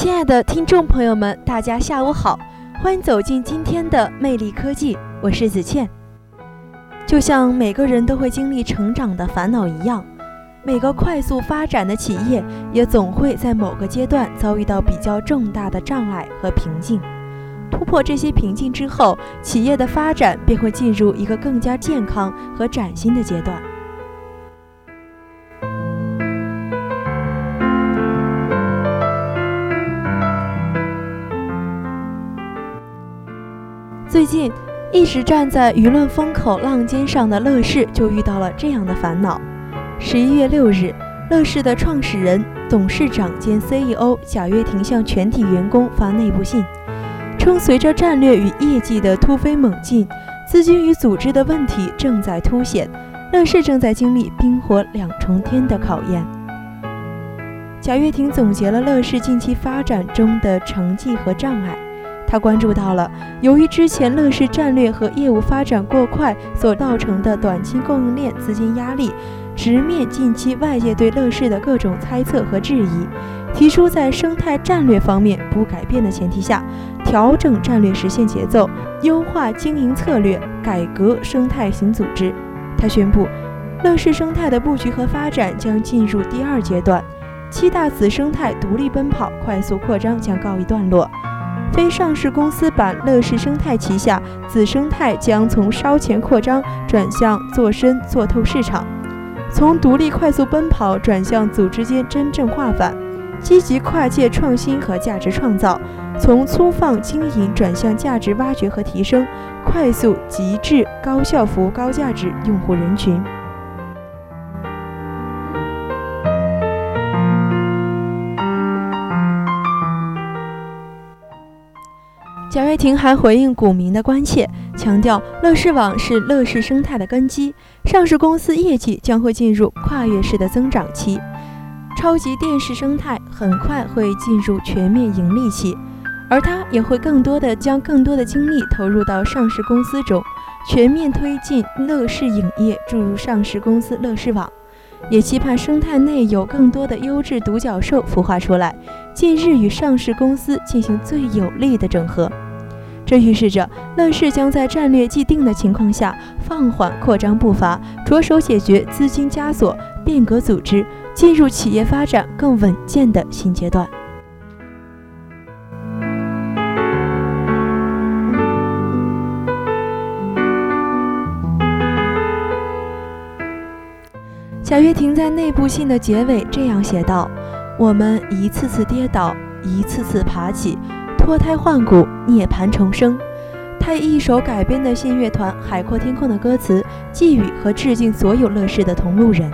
亲爱的听众朋友们，大家下午好，欢迎走进今天的魅力科技，我是子倩。就像每个人都会经历成长的烦恼一样，每个快速发展的企业也总会在某个阶段遭遇到比较重大的障碍和瓶颈。突破这些瓶颈之后，企业的发展便会进入一个更加健康和崭新的阶段。最近，一直站在舆论风口浪尖上的乐视就遇到了这样的烦恼。十一月六日，乐视的创始人、董事长兼 CEO 贾跃亭向全体员工发内部信，称随着战略与业绩的突飞猛进，资金与组织的问题正在凸显，乐视正在经历冰火两重天的考验。贾跃亭总结了乐视近期发展中的成绩和障碍。他关注到了，由于之前乐视战略和业务发展过快所造成的短期供应链资金压力，直面近期外界对乐视的各种猜测和质疑，提出在生态战略方面不改变的前提下，调整战略实现节奏，优化经营策略，改革生态型组织。他宣布，乐视生态的布局和发展将进入第二阶段，七大子生态独立奔跑、快速扩张将告一段落。非上市公司版乐视生态旗下子生态将从烧钱扩张转向做深做透市场，从独立快速奔跑转向组织间真正化反，积极跨界创新和价值创造，从粗放经营转向价值挖掘和提升，快速极致高效服务高价值用户人群。贾跃亭还回应股民的关切，强调乐视网是乐视生态的根基，上市公司业绩将会进入跨越式的增长期，超级电视生态很快会进入全面盈利期，而他也会更多的将更多的精力投入到上市公司中，全面推进乐视影业注入上市公司乐视网，也期盼生态内有更多的优质独角兽孵化出来。近日与上市公司进行最有力的整合，这预示着乐视将在战略既定的情况下放缓扩张步伐，着手解决资金枷锁，变革组织，进入企业发展更稳健的新阶段。贾跃亭在内部信的结尾这样写道。我们一次次跌倒，一次次爬起，脱胎换骨，涅槃重生。他以一首改编的信乐团《海阔天空》的歌词，寄语和致敬所有乐视的同路人。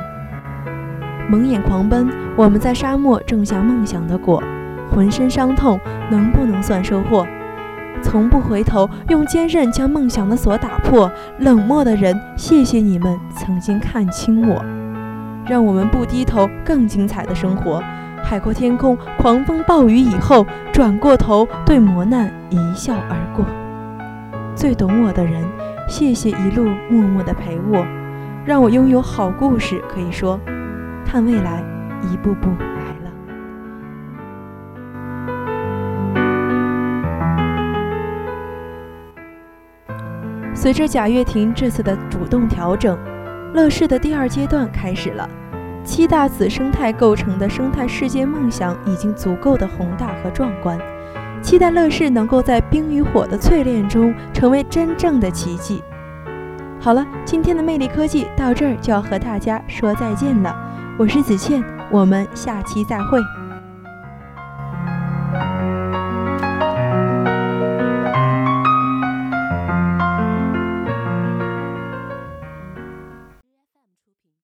蒙眼狂奔，我们在沙漠种下梦想的果，浑身伤痛，能不能算收获？从不回头，用坚韧将梦想的锁打破。冷漠的人，谢谢你们曾经看清我，让我们不低头，更精彩的生活。海阔天空，狂风暴雨以后，转过头对磨难一笑而过。最懂我的人，谢谢一路默默的陪我，让我拥有好故事可以说。看未来，一步步来了。随着贾跃亭这次的主动调整，乐视的第二阶段开始了。七大子生态构成的生态世界梦想已经足够的宏大和壮观，期待乐视能够在冰与火的淬炼中成为真正的奇迹。好了，今天的魅力科技到这儿就要和大家说再见了，我是子倩，我们下期再会。